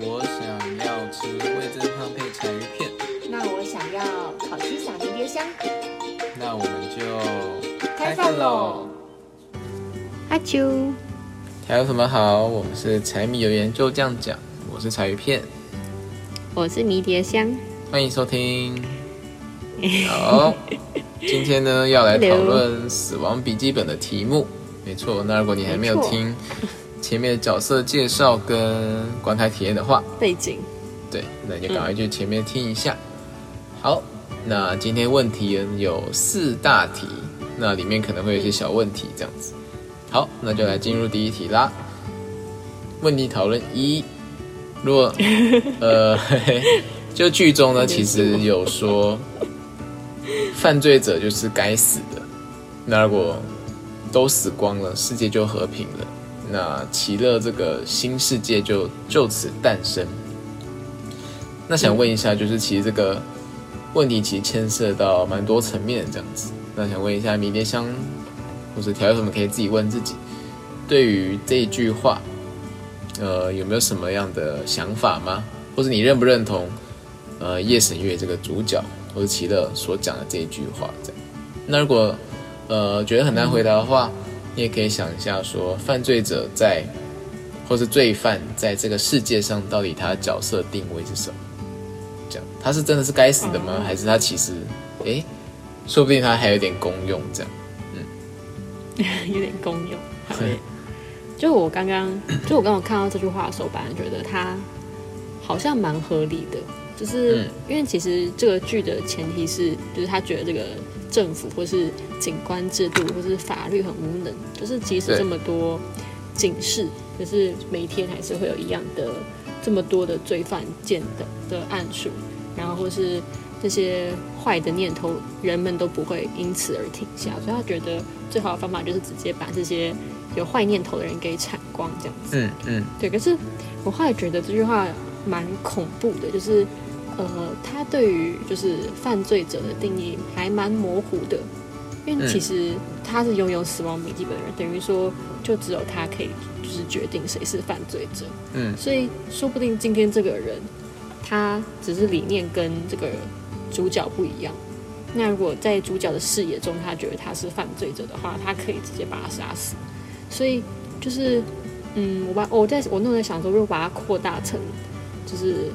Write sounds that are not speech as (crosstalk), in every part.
我想要吃味增汤配柴鱼片，那我想要烤鸡撒迷迭香。那我们就开饭喽！阿啾，还有什么好？我们是柴米油盐就这样讲。我是柴鱼片，我是迷迭香。欢迎收听。(laughs) 好，今天呢要来讨论《死亡笔记本》的题目。没错，那如果你还没有听前面的角色介绍跟观看体验的话，背景，对，那就赶快去前面听一下。好，那今天问题有四大题，那里面可能会有一些小问题，这样子。好，那就来进入第一题啦。问题讨论一，如果呃，(laughs) 就剧中呢，其实有说犯罪者就是该死的。那如果都死光了，世界就和平了，那奇乐这个新世界就就此诞生。那想问一下，就是其实这个问题其实牵涉到蛮多层面这样子。那想问一下，迷迭香或者调有什么可以自己问自己，对于这一句话，呃，有没有什么样的想法吗？或者你认不认同，呃，夜神月这个主角或者奇乐所讲的这一句话？这样，那如果呃觉得很难回答的话，你也可以想一下，说犯罪者在，或是罪犯在这个世界上到底他的角色定位是什么？这样，他是真的是该死的吗？还是他其实，哎，说不定他还有点功用？这样，嗯，(laughs) 有点功用。(laughs) 就我刚刚，就我刚刚看到这句话的时候，本来觉得他好像蛮合理的，就是因为其实这个剧的前提是，就是他觉得这个。政府或是警官制度或是法律很无能，就是即使这么多警示，可是每天还是会有一样的这么多的罪犯见的的案数，然后或是这些坏的念头，人们都不会因此而停下，所以他觉得最好的方法就是直接把这些有坏念头的人给铲光，这样子。嗯嗯，对。可是我后来觉得这句话蛮恐怖的，就是。呃，他对于就是犯罪者的定义还蛮模糊的，因为其实他是拥有死亡笔记本的人，等于说就只有他可以就是决定谁是犯罪者。嗯，所以说不定今天这个人他只是理念跟这个主角不一样。那如果在主角的视野中，他觉得他是犯罪者的话，他可以直接把他杀死。所以就是，嗯，我把我在我弄在想说，如果把它扩大成就是。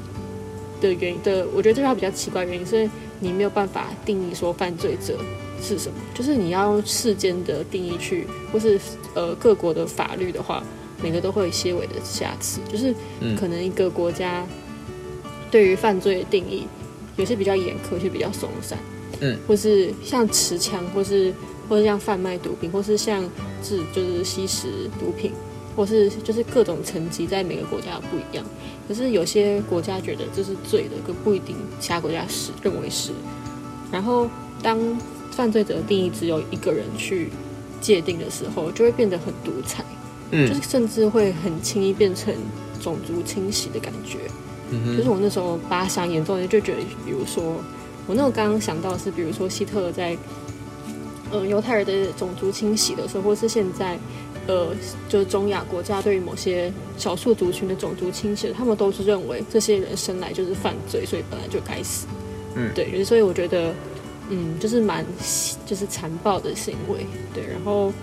的原因的，我觉得这句话比较奇怪，原因是你没有办法定义说犯罪者是什么，就是你要用世间的定义去，或是呃各国的法律的话，每个都会有些微的瑕疵，就是可能一个国家对于犯罪的定义有些比较严苛，有些比较松散，嗯，或是像持枪，或是或是像贩卖毒品，或是像制就是吸食毒品。或是就是各种层级在每个国家不一样，可是有些国家觉得这是罪的，可不一定其他国家是认为是。然后当犯罪者的定义只有一个人去界定的时候，就会变得很独裁，嗯，就是甚至会很轻易变成种族清洗的感觉。嗯就是我那时候把它想严重一点，就觉得，比如说我那时候刚刚想到是，比如说希特勒在呃犹太人的种族清洗的时候，或是现在。呃，就是中亚国家对于某些少数族群的种族清洗，他们都是认为这些人生来就是犯罪，所以本来就该死。嗯，对，所以我觉得，嗯，就是蛮就是残暴的行为。对，然后，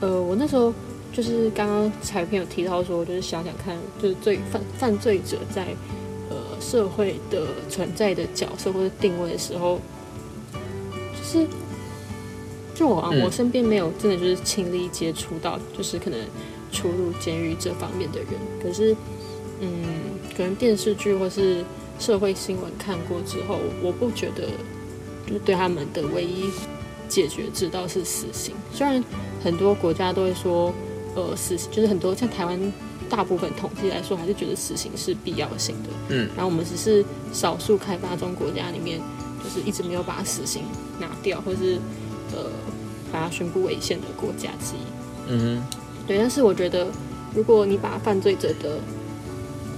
呃，我那时候就是刚刚彩片有提到说，就是想想看，就是罪犯犯罪者在呃社会的存在的角色或者定位的时候，就是。就我啊，我身边没有真的就是亲历接触到，就是可能出入监狱这方面的人。可是，嗯，可能电视剧或是社会新闻看过之后，我不觉得就是对他们的唯一解决之道是死刑。虽然很多国家都会说，呃，死就是很多像台湾大部分统计来说，还是觉得死刑是必要性的。嗯，然后我们只是少数开发中国家里面，就是一直没有把死刑拿掉，或是。呃，把它宣布违宪的国家之一。嗯哼，对。但是我觉得，如果你把犯罪者的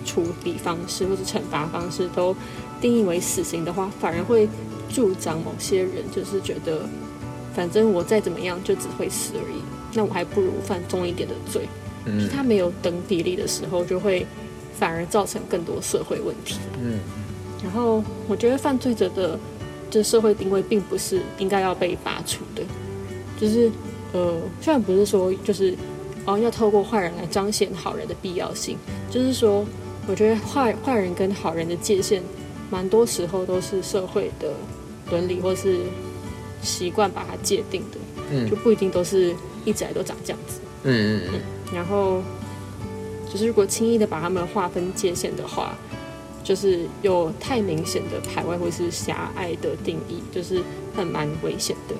处理方式或者惩罚方式都定义为死刑的话，反而会助长某些人，就是觉得，反正我再怎么样就只会死而已。那我还不如犯重一点的罪。嗯，他没有等比例的时候，就会反而造成更多社会问题。嗯然后我觉得犯罪者的这社会定位并不是应该要被拔除的，就是呃，虽然不是说就是哦要透过坏人来彰显好人的必要性，就是说我觉得坏坏人跟好人的界限，蛮多时候都是社会的伦理或是习惯把它界定的，嗯就不一定都是一直来都长这样子。嗯嗯嗯，然后就是如果轻易的把他们划分界限的话，就是有太明显的排外或是狭隘的定义，就是很蛮危险的。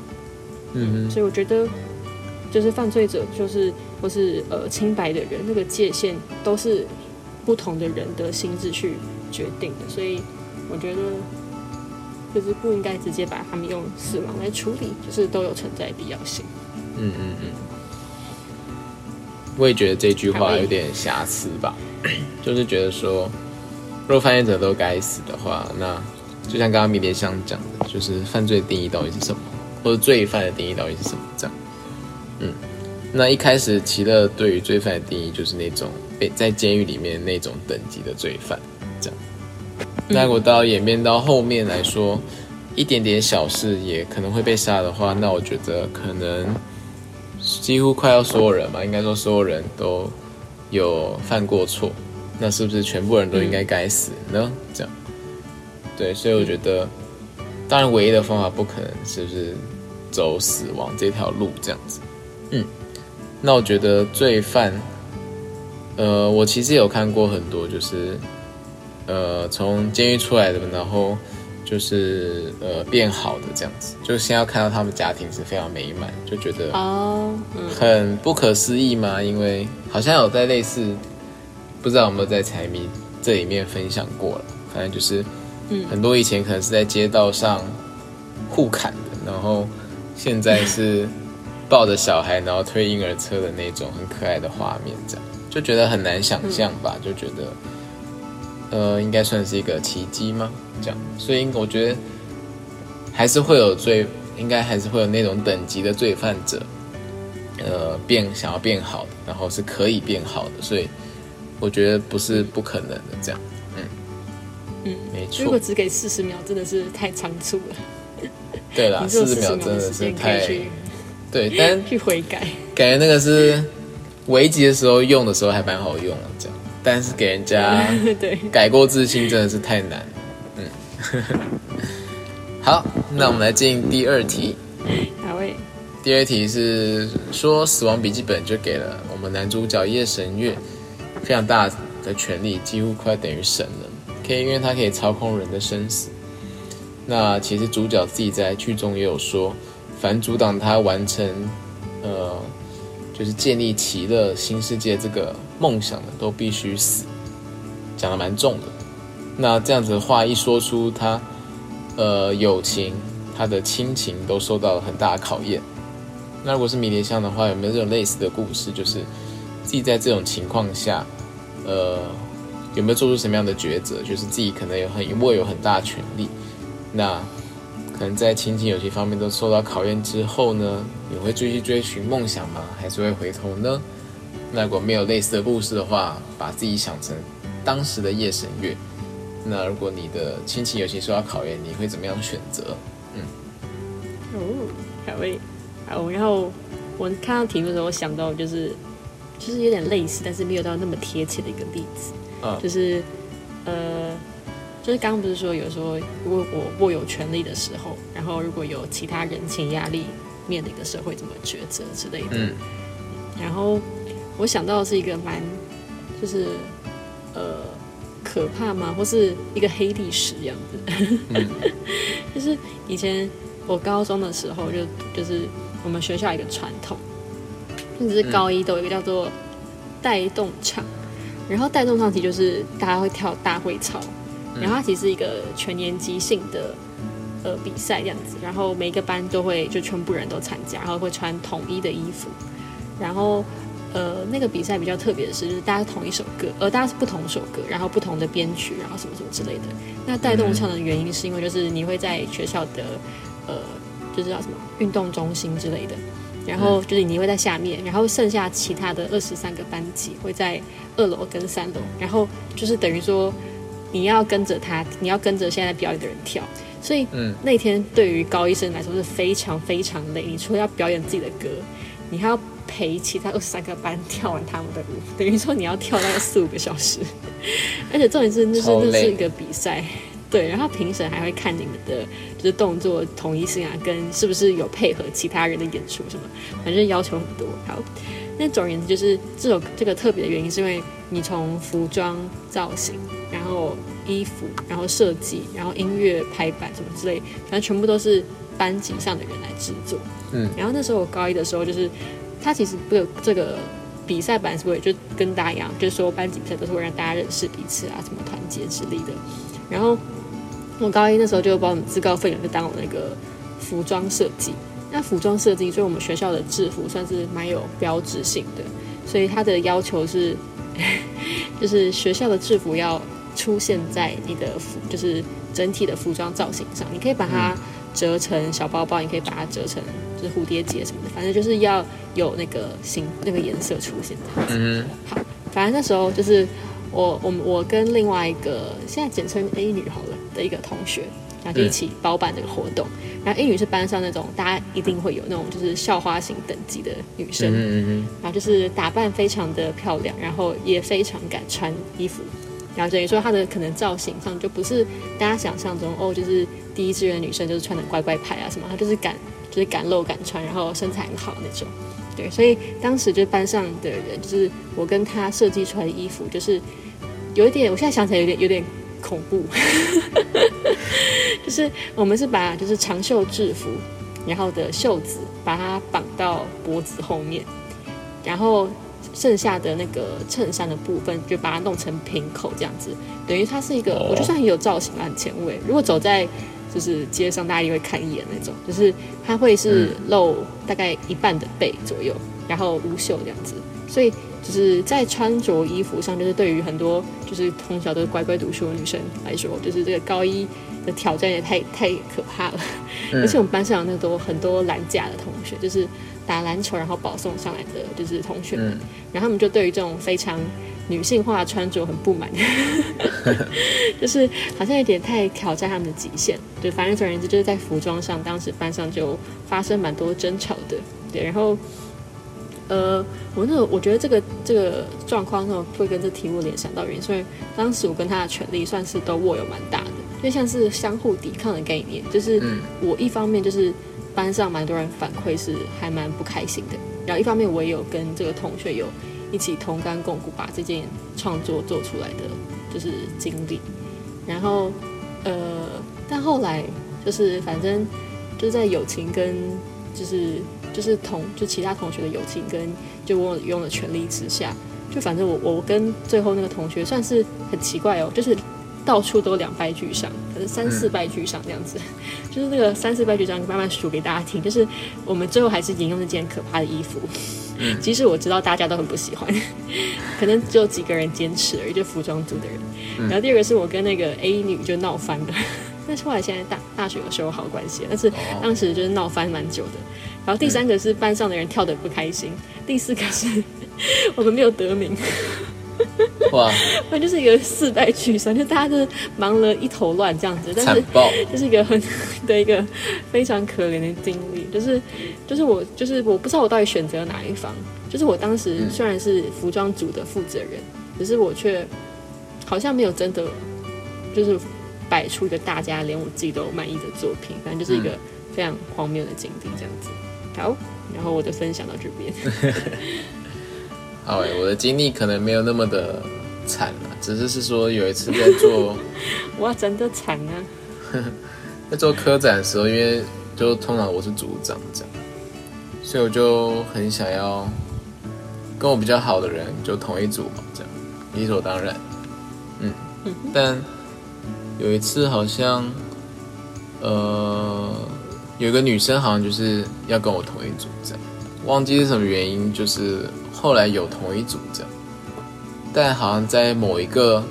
嗯所以我觉得，就是犯罪者，就是或是呃清白的人，那个界限都是不同的人的心智去决定的。所以我觉得，就是不应该直接把他们用死亡来处理，就是都有存在必要性。嗯嗯嗯，我也觉得这句话有点瑕疵吧，就是觉得说，若犯罪者都该死的话，那就像刚刚米莲香讲的，就是犯罪定义到底是什么，或者罪犯的定义到底是什么？这样，嗯，那一开始奇乐对于罪犯的定义就是那种被在监狱里面那种等级的罪犯，这样。那如果到演变到后面来说，一点点小事也可能会被杀的话，那我觉得可能几乎快要所有人吧，应该说所有人都有犯过错，那是不是全部人都应该该死呢？这样，对，所以我觉得，当然唯一的方法不可能是不是走死亡这条路这样子，嗯，那我觉得罪犯，呃，我其实有看过很多，就是呃从监狱出来的，然后。就是呃变好的这样子，就先要看到他们家庭是非常美满，就觉得哦，嗯，很不可思议嘛。因为好像有在类似，不知道有没有在财迷这里面分享过了。反正就是，嗯很多以前可能是在街道上互砍的，然后现在是抱着小孩然后推婴儿车的那种很可爱的画面，这样就觉得很难想象吧，就觉得。呃，应该算是一个奇迹吗？这样，所以我觉得还是会有罪，应该还是会有那种等级的罪犯者，呃，变想要变好的，然后是可以变好的，所以我觉得不是不可能的。这样，嗯嗯，没错如果，只给四十秒，真的是太仓促了。对啦，四十秒秒真的是太去对，但去悔改。感觉那个是危急的时候用的时候还蛮好用的，这样，但是给人家 (laughs) 对，改过自新真的是太难。嗯，(laughs) 好，那我们来进第二题。哪位？第二题是说，《死亡笔记本》就给了我们男主角夜神月非常大的权力，几乎快等于神了，可以因为他可以操控人的生死。那其实主角自己在剧中也有说，凡阻挡他完成，呃，就是建立奇乐新世界这个梦想的，都必须死，讲的蛮重的。那这样子的话一说出他，呃，友情、他的亲情都受到了很大的考验。那如果是迷迭香的话，有没有这种类似的故事？就是自己在这种情况下，呃，有没有做出什么样的抉择？就是自己可能有很握有很大的权利，那可能在亲情友情方面都受到考验之后呢，你会继续追寻梦想吗？还是会回头呢？那如果没有类似的故事的话，把自己想成当时的夜神月，那如果你的亲情友情受到考验，你会怎么样选择？嗯哦，哪位？好，然后我看到题目的时候，我想到就是就是有点类似，但是没有到那么贴切的一个例子，嗯。就是呃，就是刚刚不是说有时候如果我握有权利的时候，然后如果有其他人情压力面临的时候会怎么抉择之类的，嗯。然后我想到的是一个蛮就是呃可怕吗，或是一个黑历史样子。嗯。(laughs) 就是以前我高中的时候就就是我们学校一个传统，就是高一都有一个叫做带动唱，然后带动唱其实就是大家会跳大会操，然后它其实是一个全年级性的。呃，比赛这样子，然后每一个班都会就全部人都参加，然后会穿统一的衣服，然后呃，那个比赛比较特别的是，就是大家同一首歌，呃，大家是不同首歌，然后不同的编曲，然后什么什么之类的。那带动唱的原因是因为就是你会在学校的呃，就是叫什么运动中心之类的，然后就是你会在下面，然后剩下其他的二十三个班级会在二楼跟三楼，然后就是等于说你要跟着他，你要跟着现在表演的人跳，所以嗯。那天对于高医生来说是非常非常累。你除了要表演自己的歌，你还要陪其他二十三个班跳完他们的舞，等于说你要跳大概四五个小时，(laughs) 而且重点是那是那是一个比赛。对，然后评审还会看你们的就是动作统一性啊，跟是不是有配合其他人的演出什么，反正要求很多。好，那总而言之，就是这首这个特别的原因，是因为你从服装造型，然后衣服，然后设计，然后音乐排版什么之类，反正全部都是班级上的人来制作。嗯，然后那时候我高一的时候，就是他其实不有这个比赛版是为了就跟大家一样，就是说班级比赛都是会让大家认识彼此啊，什么团结之类的。然后我高一那时候就把我们自告奋勇就当我那个服装设计。那服装设计，所以我们学校的制服算是蛮有标志性的，所以它的要求是，(laughs) 就是学校的制服要出现在你的服，就是整体的服装造型上。你可以把它折成小包包，你可以把它折成就是蝴蝶结什么的，反正就是要有那个形那个颜色出现。嗯好，反正那时候就是我我们我跟另外一个现在简称 A 女好了的一个同学，然后就一起包办这个活动。然后英语是班上那种大家一定会有那种就是校花型等级的女嗯生，嗯嗯然后就是打扮非常的漂亮，然后也非常敢穿衣服。然后等于说她的可能造型上就不是大家想象中哦，就是第一志愿女生就是穿的乖乖牌啊什么，她就是敢就是敢露敢穿，然后身材很好那种。对，所以当时就班上的人，就是我跟她设计出来的衣服，就是有一点，我现在想起来有点有点恐怖，(laughs) 就是我们是把就是长袖制服，然后的袖子把它绑到脖子后面，然后剩下的那个衬衫的部分就把它弄成平口这样子，等于它是一个，哦。我觉得算很有造型啊，很前卫。如果走在就是街上，大家也会看一眼那种，就是它会是露大概一半的背左右，然后无袖这样子，所以就是在穿着衣服上，就是对于很多就是从小都是乖乖读书的女生来说，就是这个高一的挑战也太太可怕了。嗯而且我们班上有那多很多篮架的同学，就是打篮球然后保送上来的就是同学们，嗯然后他们就对于这种非常女性化的穿着很不满，(laughs) 就是好像有点太挑战他们的极限。对，反正总而言之，就是在服装上，当时班上就发生蛮多争吵的。对，然后呃，我那个我觉得这个这个状况呢，会跟这题目联想到原因，所以当时我跟他的权利算是都握有蛮大的，就像是相互抵抗的概念，就是嗯。我一方面就是班上蛮多人反馈是还蛮不开心的，然后一方面我也有跟这个同学有一起同甘共苦把这件创作做出来的就是经历，然后呃，但后来就是反正就是在友情跟就是就是同就其他同学的友情跟就我用的全力之下，就反正我我跟最后那个同学算是很奇怪哦，就是到处都两败俱伤，可能三四败俱伤这样子，(laughs) 就是那个三四败俱伤慢慢数给大家听，就是我们最后还是沿用那件可怕的衣服。(laughs) 即使我知道大家都很不喜欢，可能只有几个人坚持而已，就服装组的人。然后第二个是我跟那个 A 女就闹翻了，但是后来现在大大学有修好关系，但是当时就是闹翻蛮久的。然后第三个是班上的人跳得不开心，第四个是 (laughs) 我们没有得名，哇，(laughs) 反正就是一个四败俱伤，就大家就是忙了一头乱这样子，但是！就是一个很 (laughs) 的一个非常可怜的经历，就是就是我就是我不知道我到底选择哪一方，就是我当时虽然是服装组的负责人，可是我却好像没有真的就是摆出一个大家连我自己都满意的作品，反正就是一个非常荒谬的经历这样子。好，然后我的分享到这边。(laughs) 好诶，我的经历可能没有那么的惨了，只是是说有一次在做 (laughs) 哇，真的惨啊！(laughs) 在做科展的时候，因为就通常我是组长这样，所以我就很想要跟我比较好的人就同一组嘛，这样理所当然。嗯，但有一次好像，呃，有一个女生好像就是要跟我同一组这样，忘记是什么原因，就是后来有同一组这样，但好像在某一个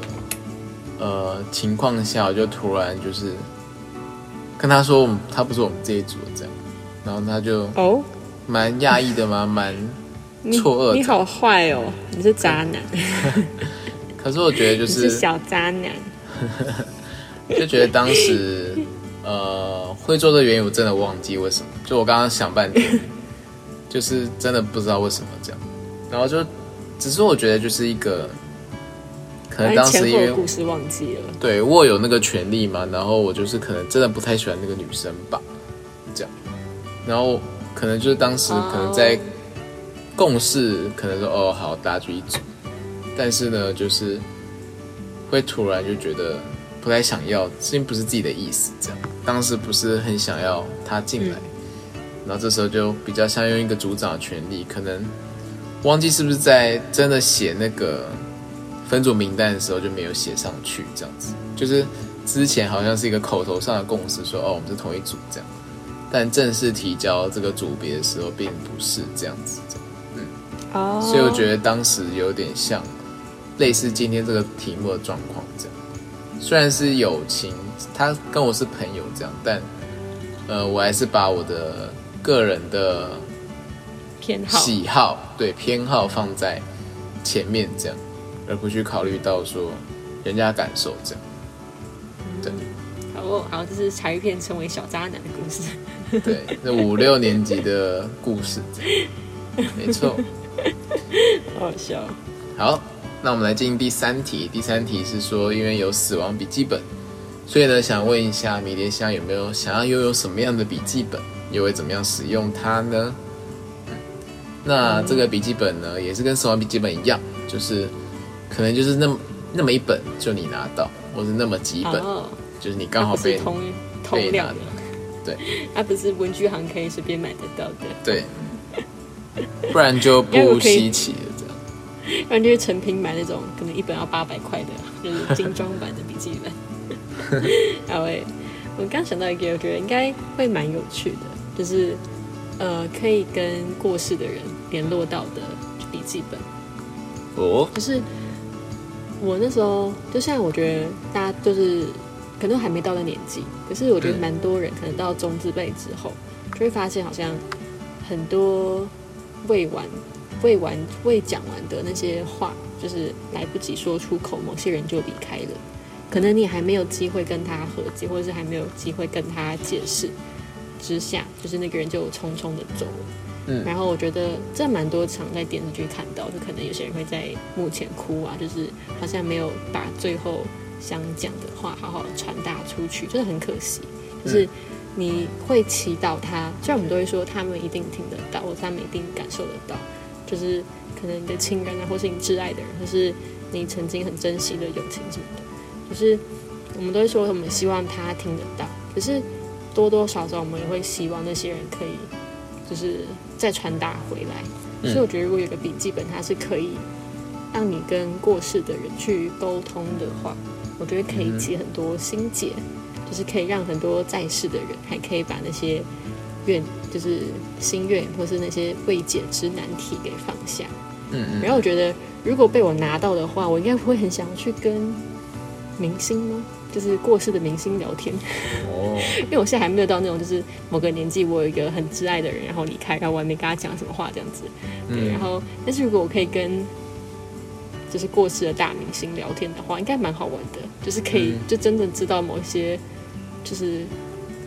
呃情况下，我就突然就是跟她说我们他不是我们这一组的这样，然后她就哦，蛮讶异的嘛？(laughs) 蛮错愕的。你好坏哦，你是渣男，(laughs) 可是我觉得就你是是小渣男。(laughs) 就觉得当时呃会做的原因，我真的忘记为什么。就我刚刚想半天，(laughs) 就是真的不知道为什么这样。然后就只是我觉得就是一个，可能当时因为故事忘记了。对我有那个权利嘛，然后我就是可能真的不太喜欢那个女生吧，这样，然后可能就是当时哦可能在共事，可能说哦好，大家就一组，但是呢，就是会突然就觉得不太想要，并不是自己的意思，这样，当时不是很想要他进来，然后这时候就比较像用一个组长的权利，可能忘记是不是在真的写那个分组名单的时候就没有写上去，这样子，就是之前好像是一个口头上的共识，说哦我们是同一组这样，但正式提交这个组别的时候并不是这样子，这样哦，所以我觉得当时有点像类似今天这个题目的状况这样，虽然是友情，他跟我是朋友这样，但呃我还是把我的个人的偏好喜好对偏好放在前面这样，而不去考虑到说人家感受这样。对好哦，好，这是柴玉片成为小渣男的故事。对，那五六年级的故事，(laughs) 没错。好好笑。好，那我们来进第三题。第三题是说，因为有死亡笔记本，所以呢，想问一下迷迭香有没有想要拥有什么样的笔记本，又会怎么样使用它呢？嗯那这个笔记本呢，也是跟死亡笔记本一样，就是可能就是那么那么一本就你拿到，或是那么几本，哦，就是你刚好被同同被拿量的，对它不是文具行可以随便买得到的，对，不然就不稀奇了。(laughs) 然就是成品买那种可能一本要八百块的，(laughs) 就是精装版的笔记本。(laughs) 好诶，我刚想到一个，我觉得应该会蛮有趣的，就是呃，可以跟过世的人联络到的笔记本。哦，就是我那时候，就像我觉得大家就是可能还没到那年纪，可是我觉得嗯蛮多人可能到中字辈之后，就会发现好像很多未完、未完、未讲完的那些话，就是来不及说出口，某些人就离开了。可能你还没有机会跟他和解，或者是还没有机会跟他解释之下，就是那个人就匆匆的走了。嗯然后我觉得这蛮多场在电视剧看到，就可能有些人会在幕前哭啊，就是好像没有把最后想讲的话好好传达出去，就是很可惜。就是你会祈祷他，虽然我们都会说他们一定听得到，或者他们一定感受得到，就是可能你的亲人啊，或是你挚爱的人，或是你曾经很珍惜的友情什么的，就是我们都会说我们希望他听得到，可是多多少少我们也会希望那些人可以就是再传达回来。嗯所以我觉得如果有个笔记本，它是可以让你跟过世的人去沟通的话，我觉得可以解很多心结，就是可以让很多在世的人还可以把那些愿，就是心愿或是那些未解之难题给放下。嗯嗯，然后我觉得，如果被我拿到的话，我应该会很想要去跟明星吗？就是过世的明星聊天，哦，(laughs) 因为我现在还没有到那种，就是某个年纪，我有一个很挚爱的人，然后离开，然后我还没跟他讲什么话这样子。对，然嗯，后但是如果我可以跟就是过世的大明星聊天的话，应该蛮好玩的，就是可以嗯就真的知道某一些就是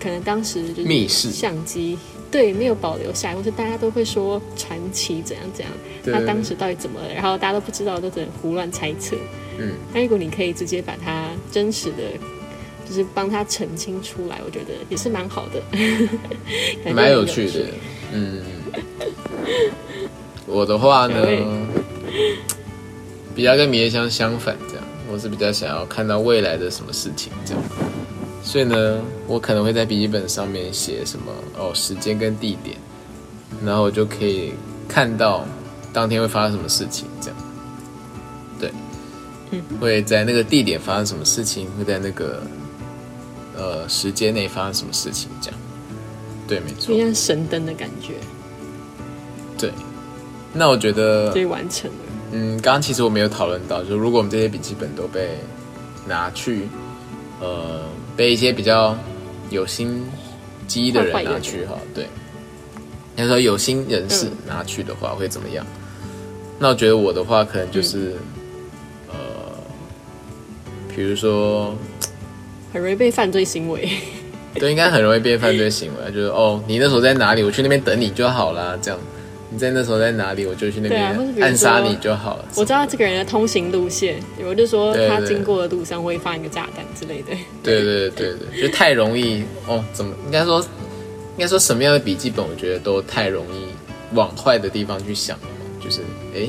可能当时就是密室相机对没有保留下来，或是大家都会说传奇怎样怎样，对他当时到底怎么了，然后大家都不知道，都只能胡乱猜测。嗯，但如果你可以直接把它真实的，就是帮他澄清出来，我觉得也是蛮好的，(laughs) 蛮有很趣的。嗯，我的话呢，比较跟迷迭香相反，这样，我是比较想要看到未来的什么事情，这样。所以呢，我可能会在笔记本上面写什么哦，时间跟地点，然后我就可以看到当天会发生什么事情，这样。对，嗯会在那个地点发生什么事情，会在那个呃时间内发生什么事情，这样。对，没错就。像神灯的感觉，对，那我觉得可以完成了。嗯，刚刚其实我没有讨论到，就如果我们这些笔记本都被拿去，呃，被一些比较有心机的人拿去哈，对，应该说有心人士嗯拿去的话会怎么样？那我觉得我的话可能就是，嗯呃，比如说，很容易被犯罪行为。对，应该很容易被犯罪行为啊，就是哦，你那时候在哪里，我去那边等你就好啦，这样。你在那时候在哪里，我就去那边暗杀你就好了。我知道这个人的通行路线，我就说他经过的路上会放一个炸弹之类的。对对对对，就太容易哦，怎么应该说，应该说什么样的笔记本，我觉得都太容易往坏的地方去想了嘛，就是哎，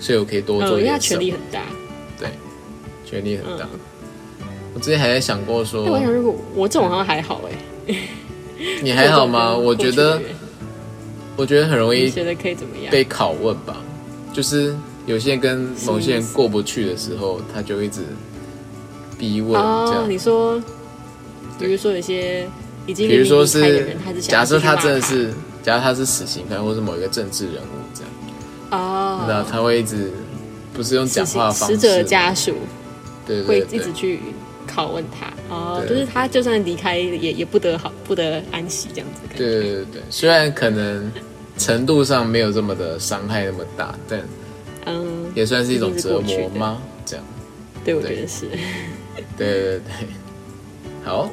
所以我可以多做嗯，因为他一点什么权力很大。对，权力很大。嗯我之前还在想过说，我想，如果我这种好像还好哎，你还好吗？我觉得，我觉得很容易觉得可以怎么样？被拷问吧，就是有些人跟某些人过不去的时候，他就一直逼问这哦，样。你说，比如说有些已经比如说是假设他他真的是，假设他是死刑犯，或是某一个政治人物这样，哦，那他会一直不是用讲话的方式，死者家属会对对对。一直去拷问他，哦，就是他就算离开也也不得好不得安息这样子。对对对对，虽然可能程度上没有这么的伤害那么大，但嗯，也算是一种折磨吗？这样。对，我觉得是。对对对，好，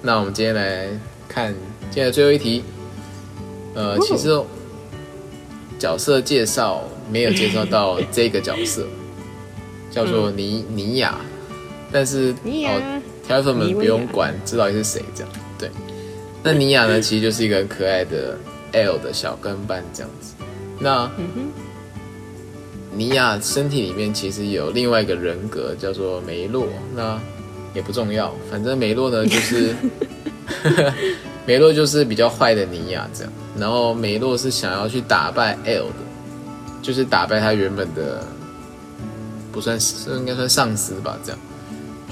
那我们今天来看今天的最后一题。呃，其实角色介绍没有介绍到这个角色，叫做尼尼亚，但是尼亚哦，条粉们不用管，知道是谁这样。对，那尼亚呢，其实就是一个很可爱的 (coughs) L 的小跟班这样子。那尼亚身体里面其实有另外一个人格叫做梅洛，那也不重要，反正梅洛呢 (laughs) 就是 (laughs) 梅洛就是比较坏的尼亚这样，然后梅洛是想要去打败 L 的，就是打败他原本的不算是应该算上司吧，这样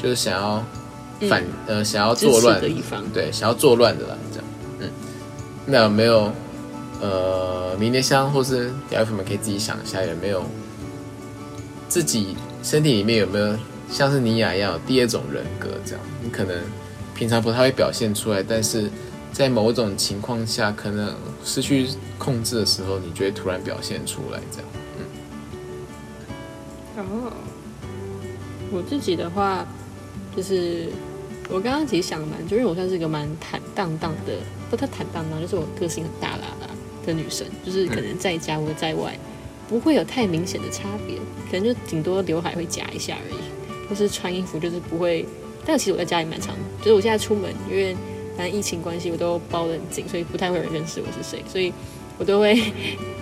就是想要反、呃想要作乱的一方。对，想要作乱的啦，这样，嗯，那有没有呃，迷迭香或是屌粉们可以自己想一下，有没有自己身体里面有没有像是尼亚一样有第二种人格？这样，你可能平常不太会表现出来，但是在某种情况下，可能失去控制的时候，你就会突然表现出来，这样。嗯哦，我自己的话，就是我刚刚其实想蛮久，因为我算是一个蛮坦荡荡的，不太坦荡荡，就是我个性很大啦啦的女生，就是可能在家或者在外不会有太明显的差别，可能就顶多刘海会夹一下而已，或是穿衣服就是不会。但其实我在家里蛮常，就是我现在出门，因为反正疫情关系，我都包得很紧，所以不太会有人认识我是谁，所以我都会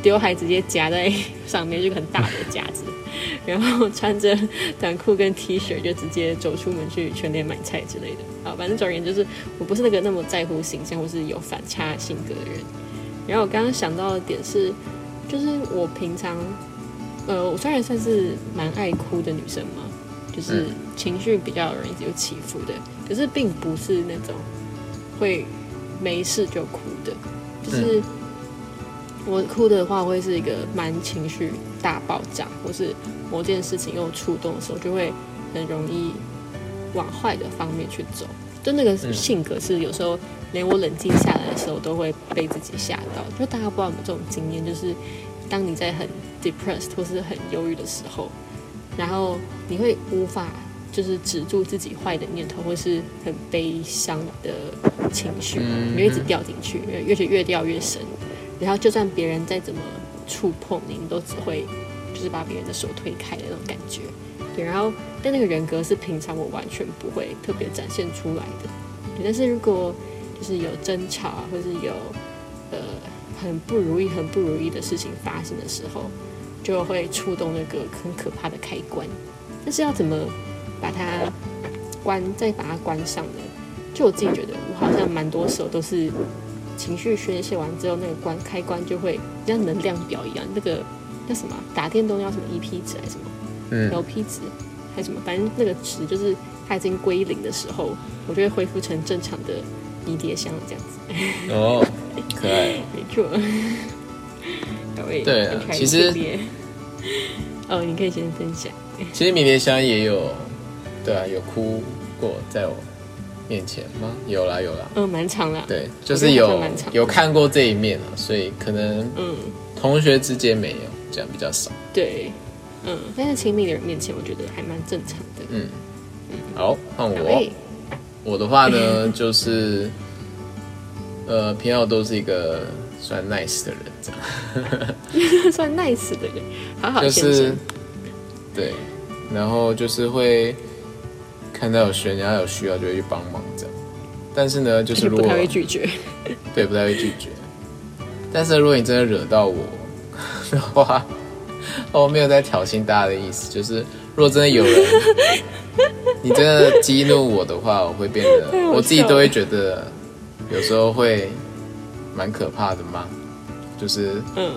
刘海直接夹在上面，就很大的夹子。(laughs) 然后穿着短裤跟 T 恤就直接走出门去全联买菜之类的。好，反正总而言之就是我不是那个那么在乎形象或是有反差性格的人。然后我刚刚想到的点是，就是我平常，呃，我虽然算是蛮爱哭的女生嘛，就是情绪比较容易有起伏的，可是并不是那种会没事就哭的，就是。我哭的话，会是一个蛮情绪大爆炸，或是某件事情又触动的时候，就会很容易往坏的方面去走。就那个性格是有时候连我冷静下来的时候，都会被自己吓到。就大家不知道有没有这种经验，就是当你在很 depressed 或是很忧郁的时候，然后你会无法就是止住自己坏的念头，或是很悲伤的情绪，嗯你会一直掉进去，越越越掉越深。然后就算别人再怎么触碰你，你都只会就是把别人的手推开的那种感觉。对，然后但那个人格是平常我完全不会特别展现出来的。对，但是如果就是有争吵啊，或是有呃很不如意、很不如意的事情发生的时候，就会触动那个很可怕的开关。但是要怎么把它关，再把它关上呢？就我自己觉得，我好像蛮多时候都是情绪宣泄完之后，那个关开关就会像能量表一样，那个叫什么打电动要什么 EP 值还是什么嗯，LP 值还是什么，反正那个值就是它已经归零的时候，我就会恢复成正常的迷迭香这样子。哦，可爱。(laughs) 没错。对对啊其实 (laughs) 哦，你可以先分享。其实迷迭香也有，对啊，有哭过，在我面前吗？有啦有啦，嗯，蛮长啦。对，就是有有看过这一面啊，所以可能嗯，同学之间没有，这样比较少。对，嗯，但是亲密的人面前，我觉得还蛮正常的。嗯，好，换我。我的话呢，(laughs) 就是呃，平常都是一个算 nice 的人，这样。算 nice 的人，好好先就是生。对，然后就是会看到有学人家有需要就会去帮忙这样。但是呢，就是如果不太会拒绝。(laughs) 对不太会拒绝，但是如果你真的惹到我的话，哦我没有在挑衅大家的意思，就是如果真的有人 (laughs) 你真的激怒我的话，我会变得我自己都会觉得有时候会蛮可怕的嘛，就是嗯，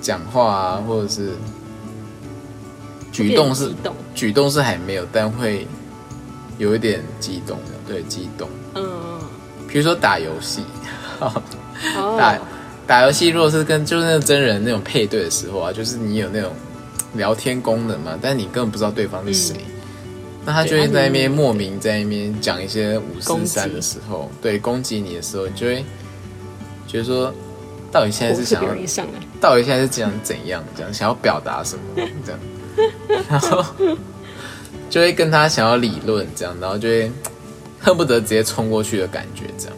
讲话啊，或者是举动是动。举动是还没有，但会有一点激动的，对，激动。嗯，比如说打游戏，哦，(laughs) 打打游戏，如果是跟就是那种真人那种配对的时候啊，就是你有那种聊天功能嘛，但你根本不知道对方是谁，那他就会在那边莫名在那边讲一些五四三的时候，对攻击你的时候，你就会觉得说，到底现在是想要。到底现在是这样怎样？这样想要表达什么？这样，(laughs) 然后就会跟他想要理论，这样，然后就会恨不得直接冲过去的感觉，这样。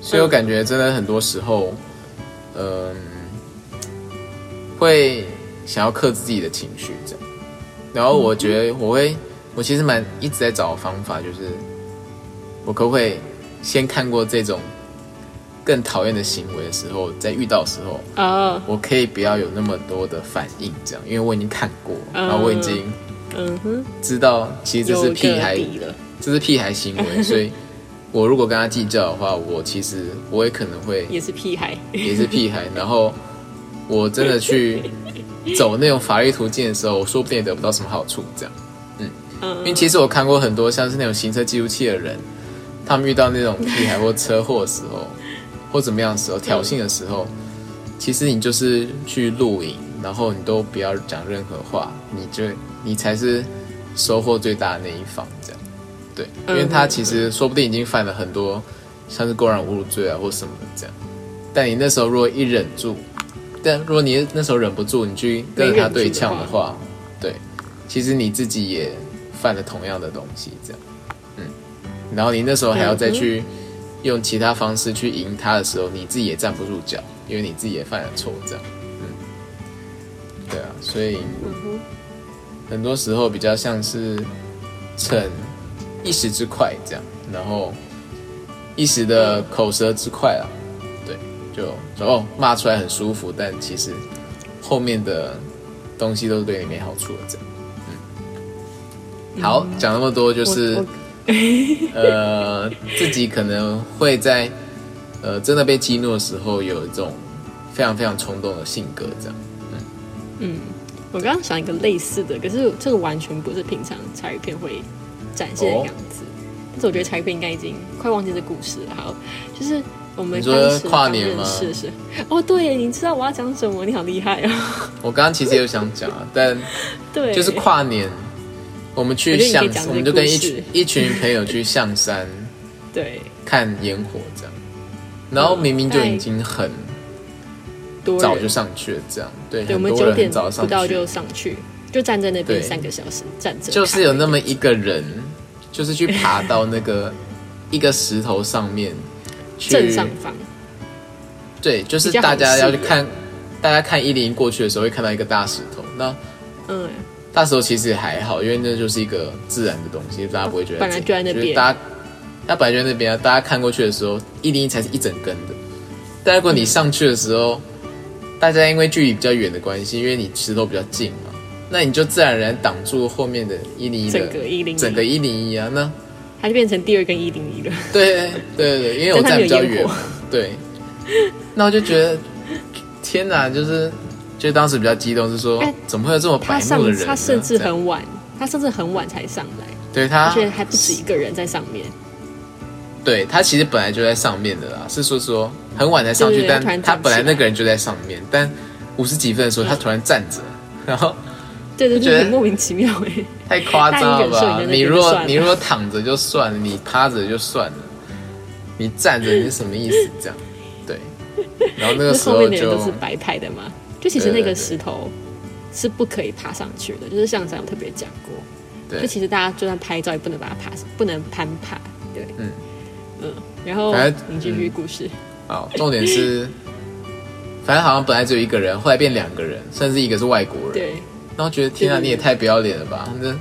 所以我感觉真的很多时候，嗯、会想要克制自己的情绪，这样。然后我觉得我会，我其实蛮一直在找方法，就是我可不可以先看过这种更讨厌的行为的时候，在遇到的时候，啊，我可以不要有那么多的反应，这样，因为我已经看过，嗯。然后我已经嗯哼，知道其实这是屁孩，这是屁孩行为，(laughs) 所以我如果跟他计较的话，我其实我也可能会也是屁孩。也是屁孩，(laughs) 然后我真的去走那种法律途径的时候，我说不定也得不到什么好处，这样。因嗯。为其实我看过很多像是那种行车记录器的人，他们遇到那种屁孩或车祸的时候，或怎么样的时候，挑衅的时候，其实你就是去录影，然后你都不要讲任何话，你就你才是收获最大的那一方，这样。对，因为他其实说不定已经犯了很多像是公然侮辱罪啊或什么的这样，但你那时候如果一忍住，但如果你那时候忍不住，你去跟着他对呛的话，对，其实你自己也犯了同样的东西，这样，嗯，然后你那时候还要再去用其他方式去赢他的时候，你自己也站不住脚，因为你自己也犯了错，这样，嗯，对啊，所以很多时候比较像是逞一时之快这样，然后一时的口舌之快啊，对，就就哦骂出来很舒服，但其实后面的东西都是对你没好处的这样。嗯，好，讲那么多就是我呃自己可能会在呃真的被激怒的时候有一种非常非常冲动的性格这样嗯。我刚刚想一个类似的，可是这个完全不是平常茶语片会展现的样子。但是我觉得茶语片应该已经快忘记这故事了。好，就是我们跨年吗认识的时候，哦，对，你知道我要讲什么？你好厉害啊！我刚刚其实也有想讲啊，但 (laughs) 对，就是跨年，我们去象我们就跟一群一群朋友去象山 (laughs) 对。看烟火这样，然后明明就已经很多早就上去了，这样对，对，我很多人们九点很早上去不到就，上去，就站在那边三个小时站着，就是有那么一个人，就是去爬到那个 (laughs) 一个石头上面去正上方，对，就是大家要去看，大家看一零过去的时候会看到一个大石头，那嗯，大石头其实也还好，因为那就是一个自然的东西，大家不会觉得本来怎就在那边。大家它本来就在那边啊，大家看过去的时候，一零一才是一整根的，但如果你上去的时候，大家因为距离比较远的关系，因为你石头比较近嘛，那你就自然而然挡住后面的一零一的整个一零整个一零一啊，那。它就变成第二根一零一了。对对对对，因为我站比较远。嘛，对，那我就觉得天哪，就是就当时比较激动，是说哎怎么会有这么白目的人呢？他甚至很晚，他甚至很晚才上来，对他而且还不止一个人在上面。对他其实本来就在上面的啦，是说说很晚才上去，但他本来那个人就在上面，但五十几分的时候他突然站着，然后对对对，莫名其妙哎。太夸张了吧？你若你如果个就算了你如果躺着就算了，你趴着就算了，你站着你是什么意思？这样对。然后那个时候就都是白拍的嘛。就其实那个石头是不可以爬上去的，就是上山有特别讲过。就，其实大家就算拍照也不能把它爬上，不能攀爬。对，嗯嗯。然后反正你继续故事。好，重点是，(laughs) 反正好像本来只有一个人，后来变两个人，甚至一个是外国人。对，然后觉得天啊，你也太不要脸了吧！这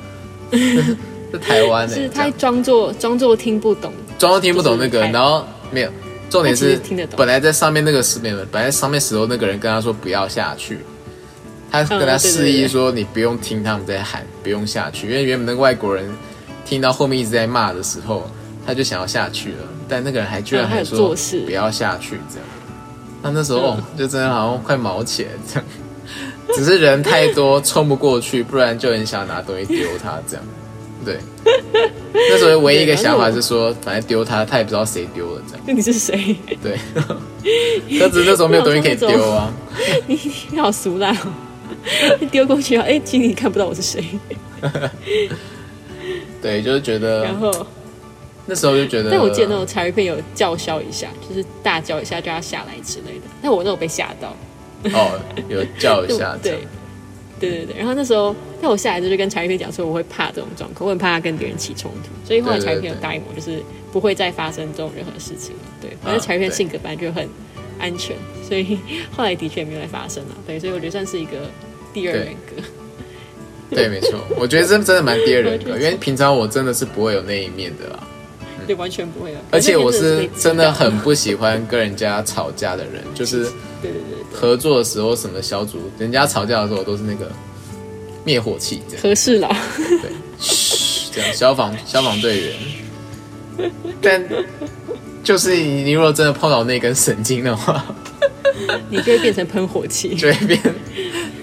这 (laughs) 台湾呢、(laughs) 是他装作装作听不懂，装作听不懂那个，然后没有。重点是听得懂。本来在上面那个石面，本来上面石头那个人跟他说不要下去，他跟他示意说你不用听他们在喊，不用下去，因为原本那个外国人听到后面一直在骂的时候，他就想要下去了，但那个人还居然还说不要下去这样。那那时候、哦就真的好像快毛起来这样，只是人太多 (laughs) 冲不过去，不然就很想拿东西丢他这样。对，(laughs) 那时候唯一一个想法是说，反正丢他，他也不知道谁丢了这样。那 (laughs) 你是谁？对，(laughs) 可是那时候没有东西可以丢啊。你你好俗辣哦！你丢过去啊，哎，其实你看不到我是谁。对，就是觉得然后，那时候就觉得，但我记得那种彩鱼片有叫嚣一下，就是大叫一下叫他下来之类的。但我那种被吓到，哦，有叫一下这对样，对对对。然后那时候，但我下来之后就跟柴玉片讲说，我会怕这种状况，我很怕他跟别人起冲突，所以后来柴玉片有答应我，就是不会再发生这种任何事情了。对，反正啊柴玉片对性格本来就很安全，所以后来的确没有再发生了。对，所以我觉得算是一个第二人格。对，没错，我觉得这真的蛮第二人格，(laughs) 因为平常我真的是不会有那一面的啦，对，完全不会有。而且我是真的很不喜欢跟人家吵架的人，就是对对对合作的时候什么小组，人家吵架的时候都是那个灭火器这样。合适啦。对，嘘，这样消防 (laughs) 消防队员，但就是你你如果真的碰到那根神经的话，(laughs) 你就会变成喷火器。就会变，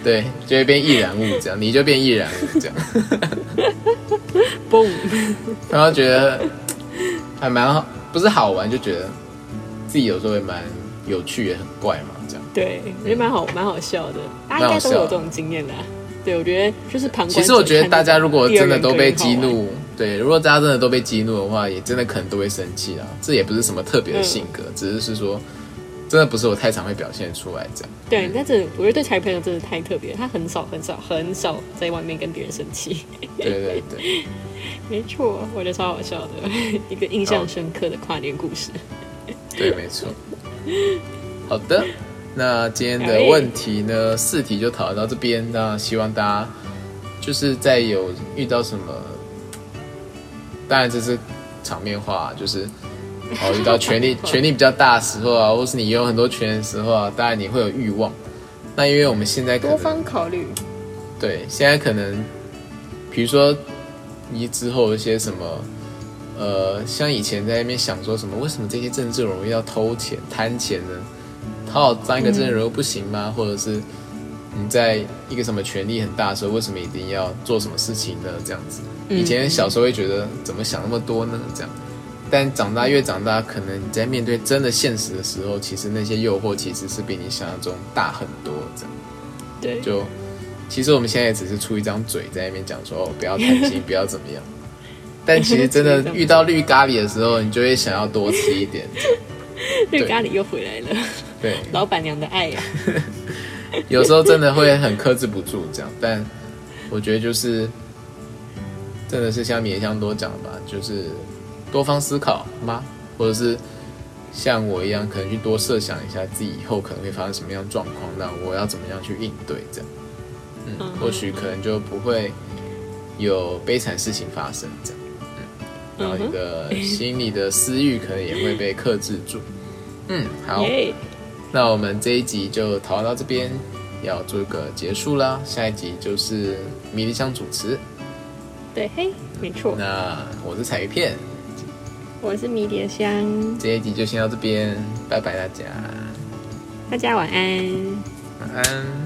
对，就会变易燃物这样，你就变易燃物这样，嘣！然后觉得还蛮好，不是好玩，就觉得自己有时候也蛮有趣，也很怪嘛，这样。对，我觉得蛮好，蛮好笑的。大家应该都有这种经验啦。对，我觉得就是旁观其实我觉得大家如果真的都被激怒，对，如果大家真的都被激怒的话，也真的可能都会生气啊。这也不是什么特别的性格，只是是说，真的不是我太常会表现出来这样。对，但是我觉得对柴朋友真的太特别，他很少很少很少在外面跟别人生气。对对对，(laughs) 没错，我觉得超好笑的，一个印象深刻的跨年故事。对，没错。好的，那今天的问题呢，四题就讨论到这边。那希望大家就是在有遇到什么，当然这是场面话，就是哦遇到权力 (laughs) 权力比较大的时候啊，或是你有很多权的时候啊，当然你会有欲望。那因为我们现在可多方考虑，对，现在可能，比如说你之后有一些什么，呃，像以前在那边想说什么，为什么这些政治人物要偷钱、贪钱呢？好好当一个政治人物不行吗？或者是你在一个什么权力很大的时候，为什么一定要做什么事情呢？这样子，以前小时候会觉得怎么想那么多呢？这样，但长大越长大，可能你在面对真的现实的时候，其实那些诱惑其实是比你想象中大很多。这样。对，就其实我们现在也只是出一张嘴在那边讲说哦，不要贪心，不要怎么样。(laughs) 但其实真的遇到绿咖喱的时候，你就会想要多吃一点。(laughs) 绿咖喱又回来了，对，老板娘的爱呀、(laughs) 有时候真的会很克制不住这样。但我觉得就是真的是像米香多讲的吧，就是多方思考吗？或者是像我一样，可能去多设想一下自己以后可能会发生什么样的状况，那我要怎么样去应对这样。嗯，或许可能就不会有悲惨事情发生这样。嗯，然后你的心里的私欲可能也会被克制住。嗯，好，耶那我们这一集就讨论到这边，要做一个结束啦。下一集就是迷离香主持。对，嘿，没错，那我是彩鱼片，我是迷迭香，这一集就先到这边，拜拜大家，大家晚安。晚安。